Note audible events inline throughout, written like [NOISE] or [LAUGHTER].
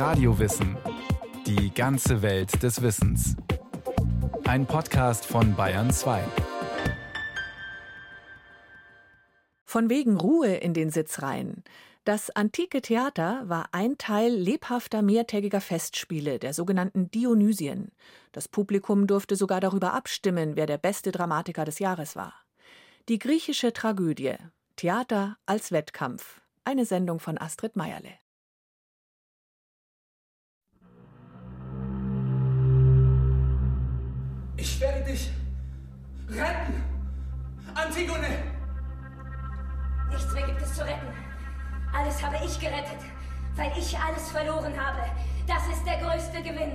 Radiowissen. Die ganze Welt des Wissens. Ein Podcast von Bayern 2. Von wegen Ruhe in den Sitzreihen. Das antike Theater war ein Teil lebhafter mehrtägiger Festspiele, der sogenannten Dionysien. Das Publikum durfte sogar darüber abstimmen, wer der beste Dramatiker des Jahres war. Die griechische Tragödie. Theater als Wettkampf. Eine Sendung von Astrid Meierle. Ich werde dich retten, Antigone! Nichts mehr gibt es zu retten. Alles habe ich gerettet, weil ich alles verloren habe. Das ist der größte Gewinn.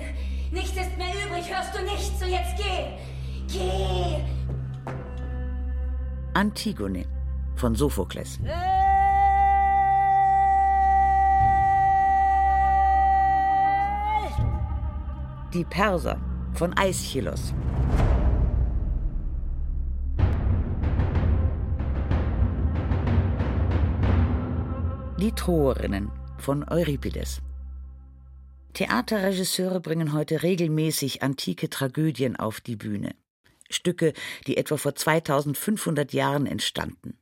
Nichts ist mehr übrig, hörst du nicht? So jetzt geh! Geh! Antigone von Sophokles. Die Perser von Aeschylus. Die Troerinnen von Euripides. Theaterregisseure bringen heute regelmäßig antike Tragödien auf die Bühne. Stücke, die etwa vor 2500 Jahren entstanden.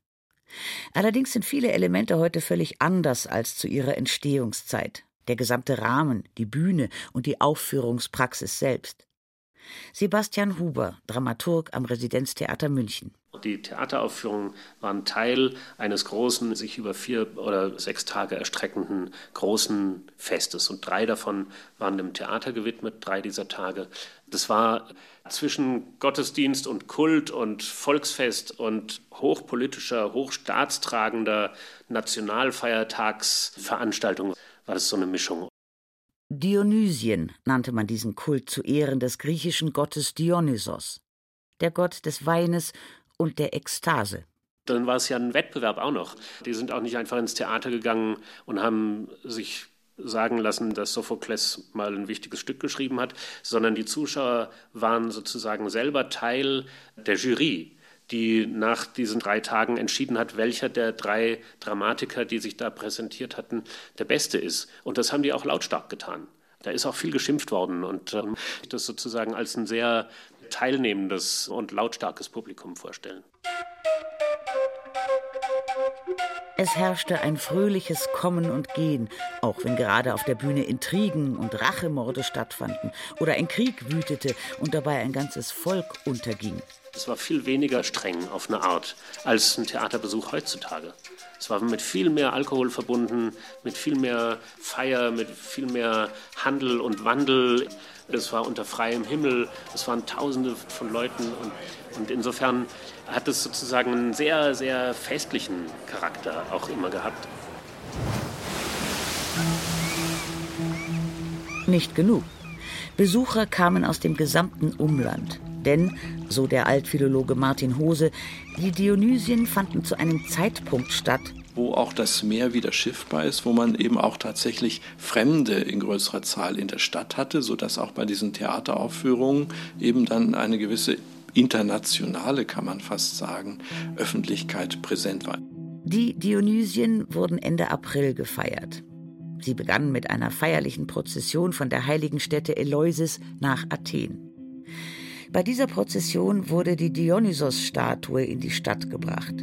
Allerdings sind viele Elemente heute völlig anders als zu ihrer Entstehungszeit. Der gesamte Rahmen, die Bühne und die Aufführungspraxis selbst. Sebastian Huber, Dramaturg am Residenztheater München. Die Theateraufführungen waren Teil eines großen, sich über vier oder sechs Tage erstreckenden großen Festes. Und drei davon waren dem Theater gewidmet, drei dieser Tage. Das war zwischen Gottesdienst und Kult und Volksfest und hochpolitischer, hochstaatstragender Nationalfeiertagsveranstaltung war das so eine Mischung. Dionysien nannte man diesen Kult zu Ehren des griechischen Gottes Dionysos, der Gott des Weines und der Ekstase. Dann war es ja ein Wettbewerb auch noch. Die sind auch nicht einfach ins Theater gegangen und haben sich sagen lassen, dass Sophokles mal ein wichtiges Stück geschrieben hat, sondern die Zuschauer waren sozusagen selber Teil der Jury, die nach diesen drei Tagen entschieden hat, welcher der drei Dramatiker, die sich da präsentiert hatten, der beste ist. Und das haben die auch lautstark getan. Da ist auch viel geschimpft worden und ähm, das sozusagen als ein sehr teilnehmendes und lautstarkes Publikum vorstellen. Es herrschte ein fröhliches Kommen und Gehen, auch wenn gerade auf der Bühne Intrigen und Rachemorde stattfanden oder ein Krieg wütete und dabei ein ganzes Volk unterging. Es war viel weniger streng auf eine Art als ein Theaterbesuch heutzutage. Es war mit viel mehr Alkohol verbunden, mit viel mehr Feier, mit viel mehr Handel und Wandel. Es war unter freiem Himmel, es waren Tausende von Leuten und, und insofern hat es sozusagen einen sehr, sehr festlichen Charakter auch immer gehabt. Nicht genug. Besucher kamen aus dem gesamten Umland. Denn, so der Altphilologe Martin Hose, die Dionysien fanden zu einem Zeitpunkt statt, wo auch das Meer wieder schiffbar ist, wo man eben auch tatsächlich Fremde in größerer Zahl in der Stadt hatte, sodass auch bei diesen Theateraufführungen eben dann eine gewisse internationale, kann man fast sagen, Öffentlichkeit präsent war. Die Dionysien wurden Ende April gefeiert. Sie begannen mit einer feierlichen Prozession von der heiligen Stätte Eleusis nach Athen. Bei dieser Prozession wurde die Dionysos-Statue in die Stadt gebracht.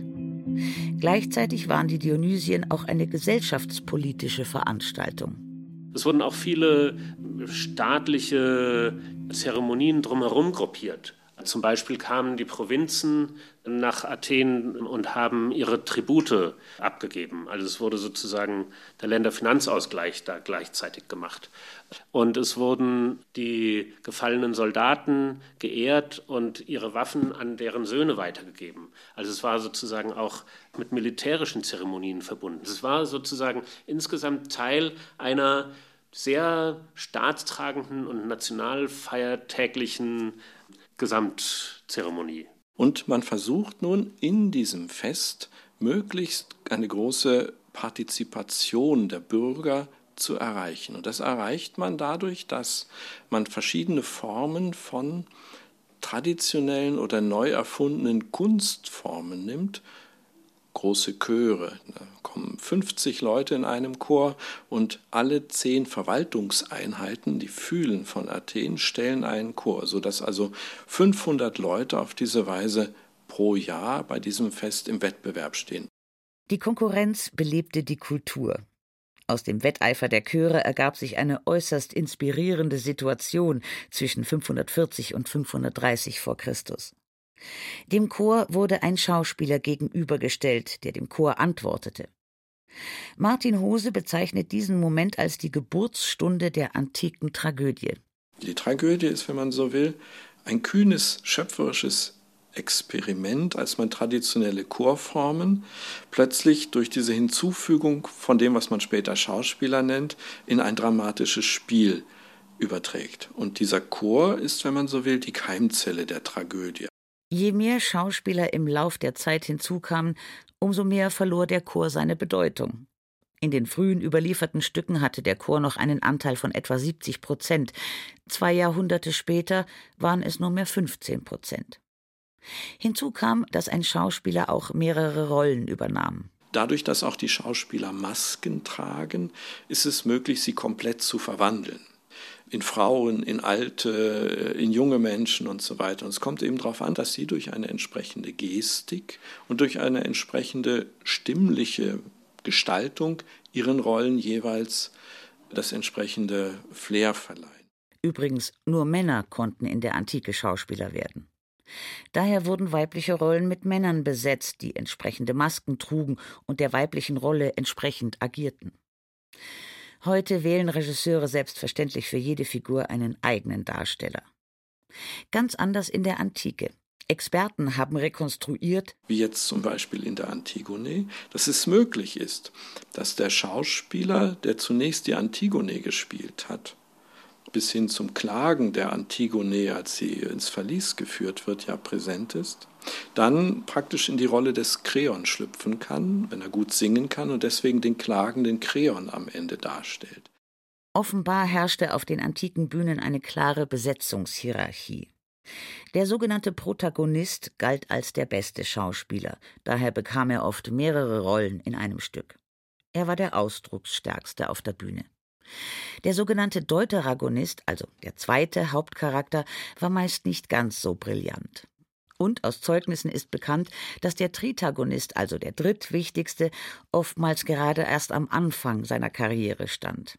Gleichzeitig waren die Dionysien auch eine gesellschaftspolitische Veranstaltung. Es wurden auch viele staatliche Zeremonien drumherum gruppiert. Zum Beispiel kamen die Provinzen nach Athen und haben ihre Tribute abgegeben. Also es wurde sozusagen der Länderfinanzausgleich da gleichzeitig gemacht. Und es wurden die gefallenen Soldaten geehrt und ihre Waffen an deren Söhne weitergegeben. Also es war sozusagen auch mit militärischen Zeremonien verbunden. Es war sozusagen insgesamt Teil einer sehr staatstragenden und nationalfeiertäglichen Gesamtzeremonie. Und man versucht nun in diesem Fest möglichst eine große Partizipation der Bürger zu erreichen. Und das erreicht man dadurch, dass man verschiedene Formen von traditionellen oder neu erfundenen Kunstformen nimmt, große Chöre. Da kommen 50 Leute in einem Chor und alle zehn Verwaltungseinheiten, die Fühlen von Athen, stellen einen Chor, sodass also 500 Leute auf diese Weise pro Jahr bei diesem Fest im Wettbewerb stehen. Die Konkurrenz belebte die Kultur. Aus dem Wetteifer der Chöre ergab sich eine äußerst inspirierende Situation zwischen 540 und 530 vor Christus. Dem Chor wurde ein Schauspieler gegenübergestellt, der dem Chor antwortete. Martin Hose bezeichnet diesen Moment als die Geburtsstunde der antiken Tragödie. Die Tragödie ist, wenn man so will, ein kühnes, schöpferisches Experiment, als man traditionelle Chorformen plötzlich durch diese Hinzufügung von dem, was man später Schauspieler nennt, in ein dramatisches Spiel überträgt. Und dieser Chor ist, wenn man so will, die Keimzelle der Tragödie. Je mehr Schauspieler im Lauf der Zeit hinzukamen, umso mehr verlor der Chor seine Bedeutung. In den frühen überlieferten Stücken hatte der Chor noch einen Anteil von etwa 70 Prozent. Zwei Jahrhunderte später waren es nur mehr 15 Prozent. Hinzu kam, dass ein Schauspieler auch mehrere Rollen übernahm. Dadurch, dass auch die Schauspieler Masken tragen, ist es möglich, sie komplett zu verwandeln. In Frauen, in Alte, in junge Menschen und so weiter. Und es kommt eben darauf an, dass sie durch eine entsprechende Gestik und durch eine entsprechende stimmliche Gestaltung ihren Rollen jeweils das entsprechende Flair verleihen. Übrigens, nur Männer konnten in der Antike Schauspieler werden. Daher wurden weibliche Rollen mit Männern besetzt, die entsprechende Masken trugen und der weiblichen Rolle entsprechend agierten. Heute wählen Regisseure selbstverständlich für jede Figur einen eigenen Darsteller. Ganz anders in der Antike. Experten haben rekonstruiert, wie jetzt zum Beispiel in der Antigone, dass es möglich ist, dass der Schauspieler, der zunächst die Antigone gespielt hat, bis hin zum Klagen der Antigone, als sie ins Verlies geführt wird, ja präsent ist, dann praktisch in die Rolle des Kreon schlüpfen kann, wenn er gut singen kann und deswegen den klagenden Kreon am Ende darstellt. Offenbar herrschte auf den antiken Bühnen eine klare Besetzungshierarchie. Der sogenannte Protagonist galt als der beste Schauspieler, daher bekam er oft mehrere Rollen in einem Stück. Er war der ausdrucksstärkste auf der Bühne. Der sogenannte Deuteragonist, also der zweite Hauptcharakter, war meist nicht ganz so brillant. Und aus Zeugnissen ist bekannt, dass der Tritagonist, also der drittwichtigste, oftmals gerade erst am Anfang seiner Karriere stand.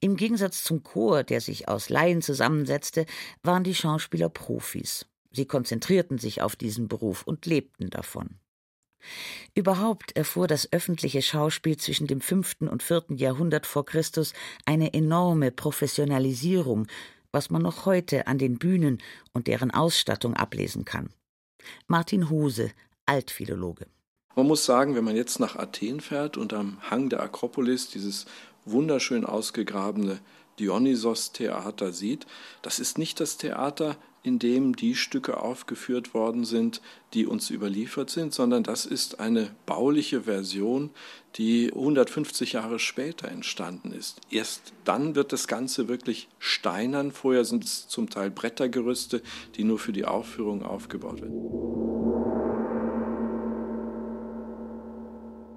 Im Gegensatz zum Chor, der sich aus Laien zusammensetzte, waren die Schauspieler Profis. Sie konzentrierten sich auf diesen Beruf und lebten davon. Überhaupt erfuhr das öffentliche Schauspiel zwischen dem fünften und vierten Jahrhundert vor Christus eine enorme Professionalisierung, was man noch heute an den Bühnen und deren Ausstattung ablesen kann. Martin Huse, Altphilologe. Man muss sagen, wenn man jetzt nach Athen fährt und am Hang der Akropolis dieses wunderschön ausgegrabene Dionysos-Theater sieht, das ist nicht das Theater, in dem die Stücke aufgeführt worden sind, die uns überliefert sind, sondern das ist eine bauliche Version, die 150 Jahre später entstanden ist. Erst dann wird das Ganze wirklich steinern. Vorher sind es zum Teil Brettergerüste, die nur für die Aufführung aufgebaut werden.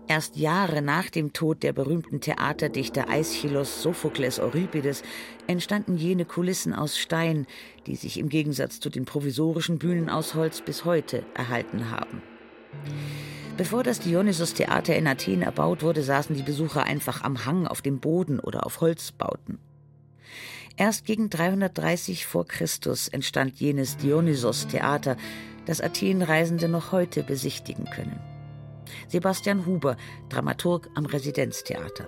Erst Jahre nach dem Tod der berühmten Theaterdichter Aeschylus Sophokles Euripides entstanden jene Kulissen aus Stein, die sich im Gegensatz zu den provisorischen Bühnen aus Holz bis heute erhalten haben. Bevor das Dionysos-Theater in Athen erbaut wurde, saßen die Besucher einfach am Hang auf dem Boden oder auf Holzbauten. Erst gegen 330 vor Christus entstand jenes Dionysos-Theater, das Athen-Reisende noch heute besichtigen können. Sebastian Huber, Dramaturg am Residenztheater.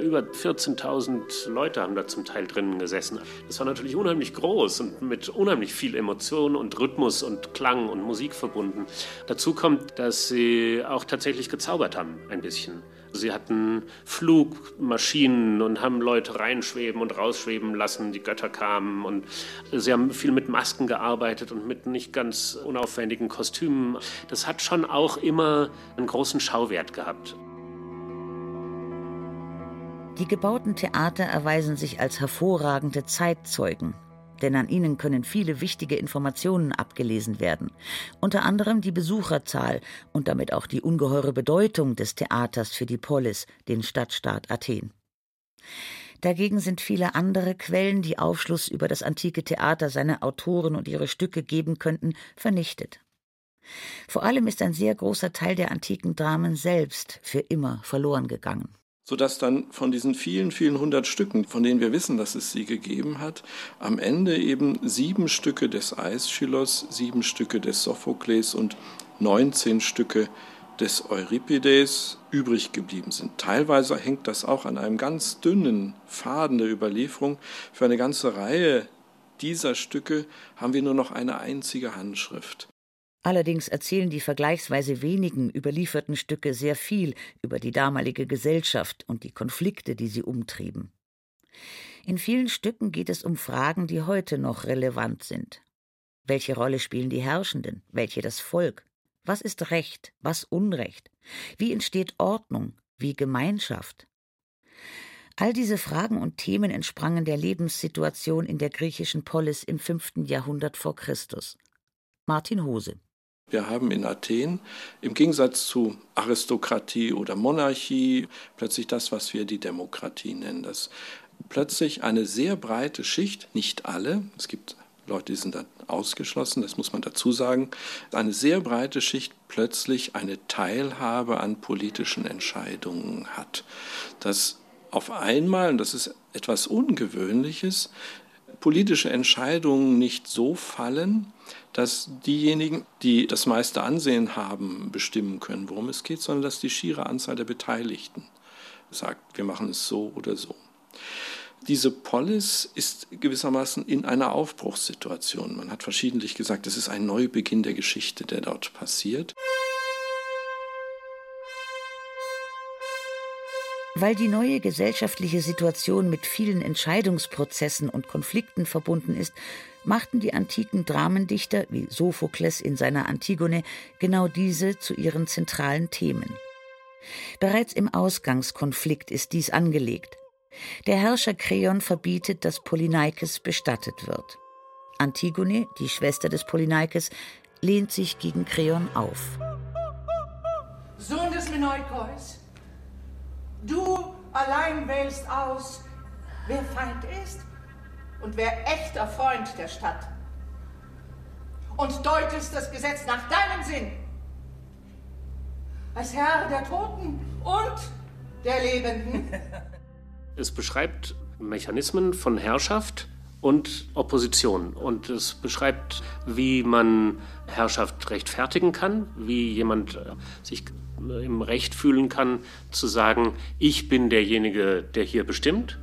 Über 14.000 Leute haben da zum Teil drinnen gesessen. Das war natürlich unheimlich groß und mit unheimlich viel Emotion und Rhythmus und Klang und Musik verbunden. Dazu kommt, dass sie auch tatsächlich gezaubert haben, ein bisschen. Sie hatten Flugmaschinen und haben Leute reinschweben und rausschweben lassen. Die Götter kamen und sie haben viel mit Masken gearbeitet und mit nicht ganz unaufwendigen Kostümen. Das hat schon auch immer einen großen Schauwert gehabt. Die gebauten Theater erweisen sich als hervorragende Zeitzeugen. Denn an ihnen können viele wichtige Informationen abgelesen werden, unter anderem die Besucherzahl und damit auch die ungeheure Bedeutung des Theaters für die Polis, den Stadtstaat Athen. Dagegen sind viele andere Quellen, die Aufschluss über das antike Theater, seine Autoren und ihre Stücke geben könnten, vernichtet. Vor allem ist ein sehr großer Teil der antiken Dramen selbst für immer verloren gegangen sodass dann von diesen vielen, vielen hundert Stücken, von denen wir wissen, dass es sie gegeben hat, am Ende eben sieben Stücke des Aeschylus, sieben Stücke des Sophokles und 19 Stücke des Euripides übrig geblieben sind. Teilweise hängt das auch an einem ganz dünnen Faden der Überlieferung. Für eine ganze Reihe dieser Stücke haben wir nur noch eine einzige Handschrift. Allerdings erzählen die vergleichsweise wenigen überlieferten Stücke sehr viel über die damalige Gesellschaft und die Konflikte, die sie umtrieben. In vielen Stücken geht es um Fragen, die heute noch relevant sind. Welche Rolle spielen die Herrschenden, welche das Volk? Was ist Recht, was Unrecht? Wie entsteht Ordnung, wie Gemeinschaft? All diese Fragen und Themen entsprangen der Lebenssituation in der griechischen Polis im fünften Jahrhundert vor Christus. Martin Hose wir haben in Athen im Gegensatz zu Aristokratie oder Monarchie plötzlich das, was wir die Demokratie nennen. Das plötzlich eine sehr breite Schicht, nicht alle, es gibt Leute, die sind dann ausgeschlossen, das muss man dazu sagen, eine sehr breite Schicht plötzlich eine Teilhabe an politischen Entscheidungen hat. Dass auf einmal, und das ist etwas Ungewöhnliches, politische Entscheidungen nicht so fallen, dass diejenigen, die das meiste Ansehen haben, bestimmen können, worum es geht, sondern dass die schiere Anzahl der Beteiligten sagt, wir machen es so oder so. Diese Polis ist gewissermaßen in einer Aufbruchssituation. Man hat verschiedentlich gesagt, es ist ein Neubeginn der Geschichte, der dort passiert. Weil die neue gesellschaftliche Situation mit vielen Entscheidungsprozessen und Konflikten verbunden ist, machten die antiken Dramendichter wie Sophokles in seiner Antigone genau diese zu ihren zentralen Themen. Bereits im Ausgangskonflikt ist dies angelegt. Der Herrscher Kreon verbietet, dass Polyneikes bestattet wird. Antigone, die Schwester des Polyneikes, lehnt sich gegen Kreon auf. Sohn des Menoikeus, Du allein wählst aus, wer Feind ist und wer echter Freund der Stadt. Und deutest das Gesetz nach deinem Sinn. Als Herr der Toten und der Lebenden. [LAUGHS] Es beschreibt Mechanismen von Herrschaft und Opposition. Und es beschreibt, wie man Herrschaft rechtfertigen kann, wie jemand sich im Recht fühlen kann, zu sagen, ich bin derjenige, der hier bestimmt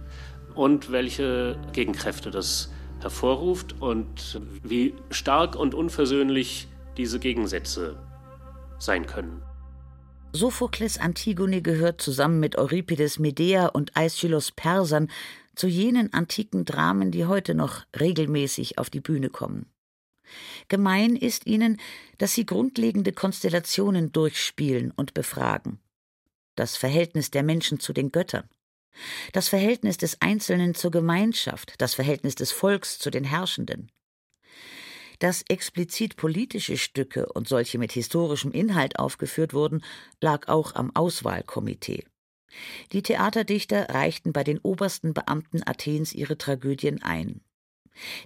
und welche Gegenkräfte das hervorruft und wie stark und unversöhnlich diese Gegensätze sein können. Sophokles Antigone gehört zusammen mit Euripides Medea und Aeschylus Persern zu jenen antiken Dramen, die heute noch regelmäßig auf die Bühne kommen. Gemein ist ihnen, dass sie grundlegende Konstellationen durchspielen und befragen. Das Verhältnis der Menschen zu den Göttern, das Verhältnis des Einzelnen zur Gemeinschaft, das Verhältnis des Volks zu den Herrschenden. Dass explizit politische Stücke und solche mit historischem Inhalt aufgeführt wurden, lag auch am Auswahlkomitee. Die Theaterdichter reichten bei den obersten Beamten Athens ihre Tragödien ein.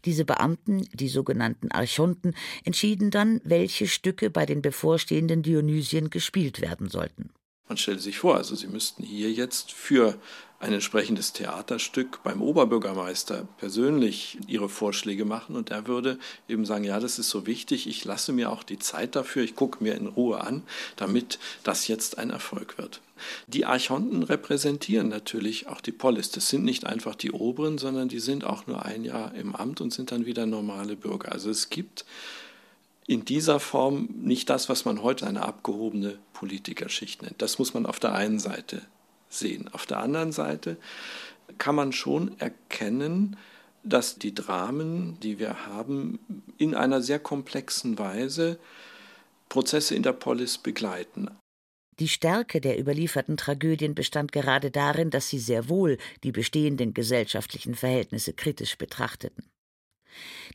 Diese Beamten, die sogenannten Archonten, entschieden dann, welche Stücke bei den bevorstehenden Dionysien gespielt werden sollten. Man stelle sich vor, also Sie müssten hier jetzt für ein entsprechendes Theaterstück beim Oberbürgermeister persönlich ihre Vorschläge machen und er würde eben sagen, ja, das ist so wichtig, ich lasse mir auch die Zeit dafür, ich gucke mir in Ruhe an, damit das jetzt ein Erfolg wird. Die Archonten repräsentieren natürlich auch die Polis. Das sind nicht einfach die Oberen, sondern die sind auch nur ein Jahr im Amt und sind dann wieder normale Bürger. Also es gibt in dieser Form nicht das, was man heute eine abgehobene Politikerschicht nennt. Das muss man auf der einen Seite sehen. Auf der anderen Seite kann man schon erkennen, dass die Dramen, die wir haben, in einer sehr komplexen Weise Prozesse in der Polis begleiten. Die Stärke der überlieferten Tragödien bestand gerade darin, dass sie sehr wohl die bestehenden gesellschaftlichen Verhältnisse kritisch betrachteten.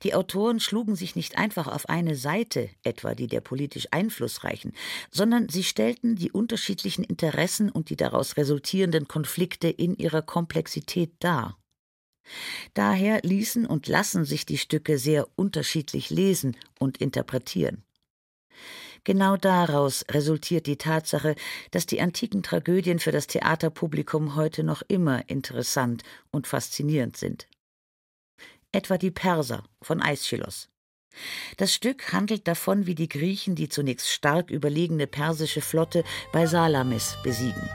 Die Autoren schlugen sich nicht einfach auf eine Seite, etwa die der politisch Einflussreichen, sondern sie stellten die unterschiedlichen Interessen und die daraus resultierenden Konflikte in ihrer Komplexität dar. Daher ließen und lassen sich die Stücke sehr unterschiedlich lesen und interpretieren. Genau daraus resultiert die Tatsache, dass die antiken Tragödien für das Theaterpublikum heute noch immer interessant und faszinierend sind etwa die Perser von Aeschylus. Das Stück handelt davon, wie die Griechen die zunächst stark überlegene persische Flotte bei Salamis besiegen.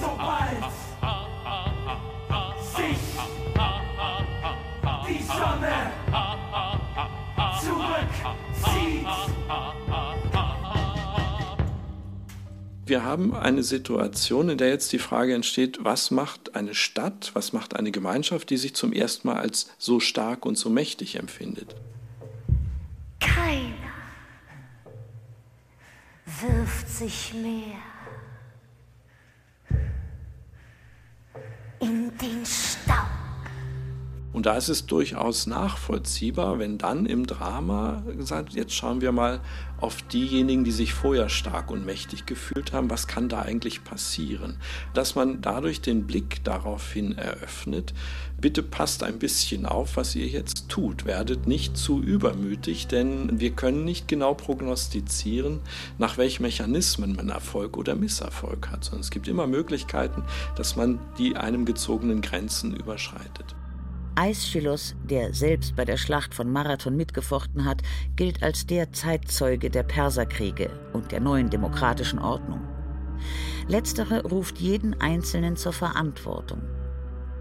Sobald sich die Sonne Wir haben eine Situation, in der jetzt die Frage entsteht, was macht eine Stadt, was macht eine Gemeinschaft, die sich zum ersten Mal als so stark und so mächtig empfindet. Keiner wirft sich mehr in den Staub. Und da ist es durchaus nachvollziehbar, wenn dann im Drama gesagt, jetzt schauen wir mal auf diejenigen, die sich vorher stark und mächtig gefühlt haben, was kann da eigentlich passieren? Dass man dadurch den Blick daraufhin eröffnet, bitte passt ein bisschen auf, was ihr jetzt tut, werdet nicht zu übermütig, denn wir können nicht genau prognostizieren, nach welchen Mechanismen man Erfolg oder Misserfolg hat, sondern es gibt immer Möglichkeiten, dass man die einem gezogenen Grenzen überschreitet. Aeschylus, der selbst bei der Schlacht von Marathon mitgefochten hat, gilt als der Zeitzeuge der Perserkriege und der neuen demokratischen Ordnung. Letztere ruft jeden Einzelnen zur Verantwortung.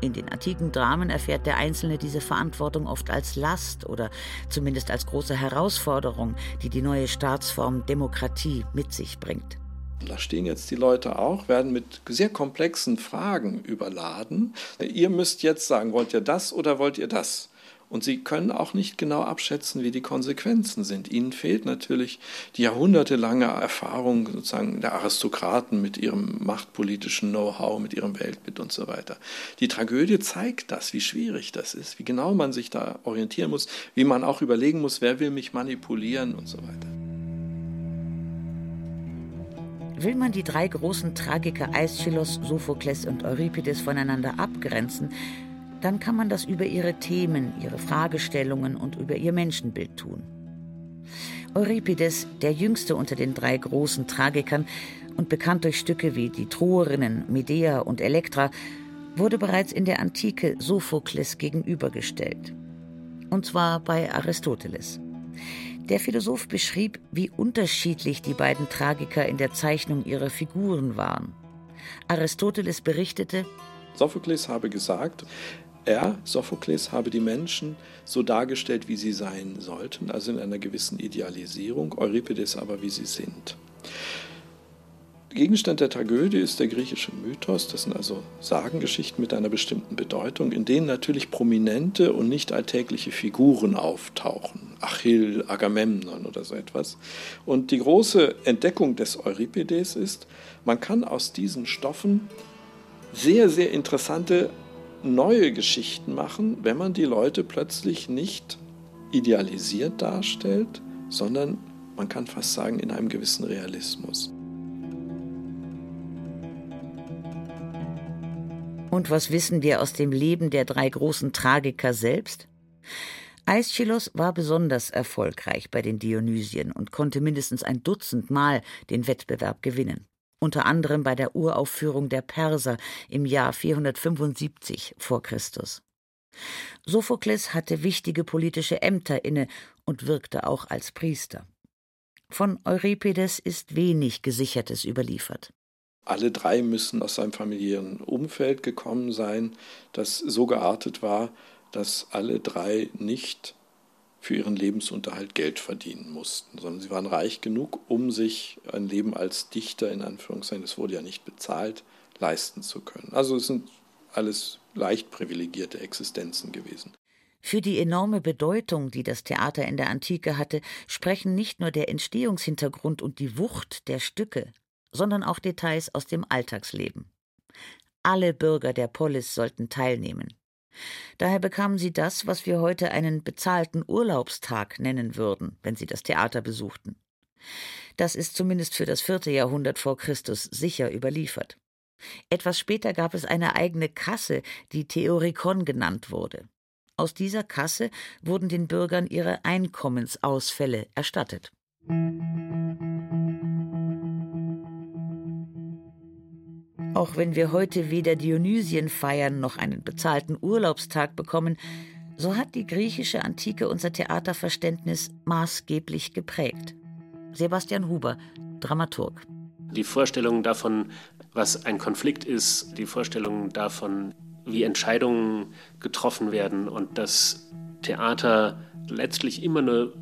In den antiken Dramen erfährt der Einzelne diese Verantwortung oft als Last oder zumindest als große Herausforderung, die die neue Staatsform Demokratie mit sich bringt. Da stehen jetzt die Leute auch, werden mit sehr komplexen Fragen überladen. Ihr müsst jetzt sagen, wollt ihr das oder wollt ihr das? Und sie können auch nicht genau abschätzen, wie die Konsequenzen sind. Ihnen fehlt natürlich die jahrhundertelange Erfahrung sozusagen der Aristokraten mit ihrem machtpolitischen Know-how, mit ihrem Weltbild und so weiter. Die Tragödie zeigt das, wie schwierig das ist, wie genau man sich da orientieren muss, wie man auch überlegen muss, wer will mich manipulieren und so weiter. Will man die drei großen Tragiker Aeschylus, Sophokles und Euripides voneinander abgrenzen, dann kann man das über ihre Themen, ihre Fragestellungen und über ihr Menschenbild tun. Euripides, der jüngste unter den drei großen Tragikern und bekannt durch Stücke wie die Troerinnen, Medea und Elektra, wurde bereits in der Antike Sophokles gegenübergestellt. Und zwar bei Aristoteles. Der Philosoph beschrieb, wie unterschiedlich die beiden Tragiker in der Zeichnung ihrer Figuren waren. Aristoteles berichtete, Sophokles habe gesagt, er, Sophokles, habe die Menschen so dargestellt, wie sie sein sollten, also in einer gewissen Idealisierung, Euripides aber, wie sie sind. Gegenstand der Tragödie ist der griechische Mythos, das sind also Sagengeschichten mit einer bestimmten Bedeutung, in denen natürlich prominente und nicht alltägliche Figuren auftauchen. Achill, Agamemnon oder so etwas. Und die große Entdeckung des Euripides ist, man kann aus diesen Stoffen sehr, sehr interessante neue Geschichten machen, wenn man die Leute plötzlich nicht idealisiert darstellt, sondern man kann fast sagen in einem gewissen Realismus. Und was wissen wir aus dem Leben der drei großen Tragiker selbst? Aeschylus war besonders erfolgreich bei den Dionysien und konnte mindestens ein Dutzend Mal den Wettbewerb gewinnen. Unter anderem bei der Uraufführung der Perser im Jahr 475 vor Christus. Sophokles hatte wichtige politische Ämter inne und wirkte auch als Priester. Von Euripides ist wenig Gesichertes überliefert. Alle drei müssen aus seinem familiären Umfeld gekommen sein, das so geartet war, dass alle drei nicht für ihren Lebensunterhalt Geld verdienen mussten, sondern sie waren reich genug, um sich ein Leben als Dichter, in Anführungszeichen, es wurde ja nicht bezahlt, leisten zu können. Also es sind alles leicht privilegierte Existenzen gewesen. Für die enorme Bedeutung, die das Theater in der Antike hatte, sprechen nicht nur der Entstehungshintergrund und die Wucht der Stücke, sondern auch Details aus dem Alltagsleben. Alle Bürger der Polis sollten teilnehmen. Daher bekamen sie das, was wir heute einen bezahlten Urlaubstag nennen würden, wenn sie das Theater besuchten. Das ist zumindest für das vierte Jahrhundert vor Christus sicher überliefert. Etwas später gab es eine eigene Kasse, die Theorikon genannt wurde. Aus dieser Kasse wurden den Bürgern ihre Einkommensausfälle erstattet. Auch wenn wir heute weder Dionysien feiern noch einen bezahlten Urlaubstag bekommen, so hat die griechische Antike unser Theaterverständnis maßgeblich geprägt. Sebastian Huber, Dramaturg. Die Vorstellung davon, was ein Konflikt ist, die Vorstellung davon, wie Entscheidungen getroffen werden und dass Theater letztlich immer eine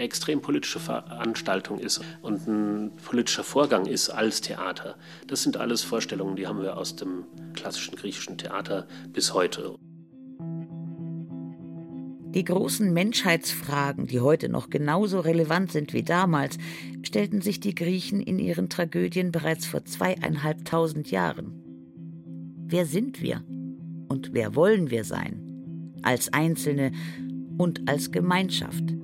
extrem politische Veranstaltung ist und ein politischer Vorgang ist als Theater. Das sind alles Vorstellungen, die haben wir aus dem klassischen griechischen Theater bis heute. Die großen Menschheitsfragen, die heute noch genauso relevant sind wie damals, stellten sich die Griechen in ihren Tragödien bereits vor zweieinhalbtausend Jahren. Wer sind wir? Und wer wollen wir sein? Als Einzelne und als Gemeinschaft.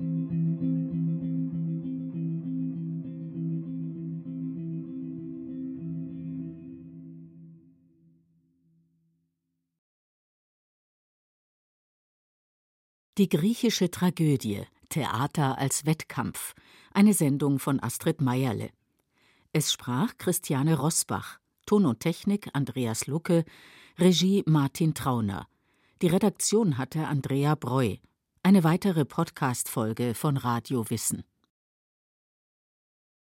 Die griechische Tragödie Theater als Wettkampf, eine Sendung von Astrid Meierle. Es sprach Christiane Rosbach, Ton und Technik Andreas Lucke, Regie Martin Trauner. Die Redaktion hatte Andrea Breu. Eine weitere Podcast-Folge von Radio Wissen.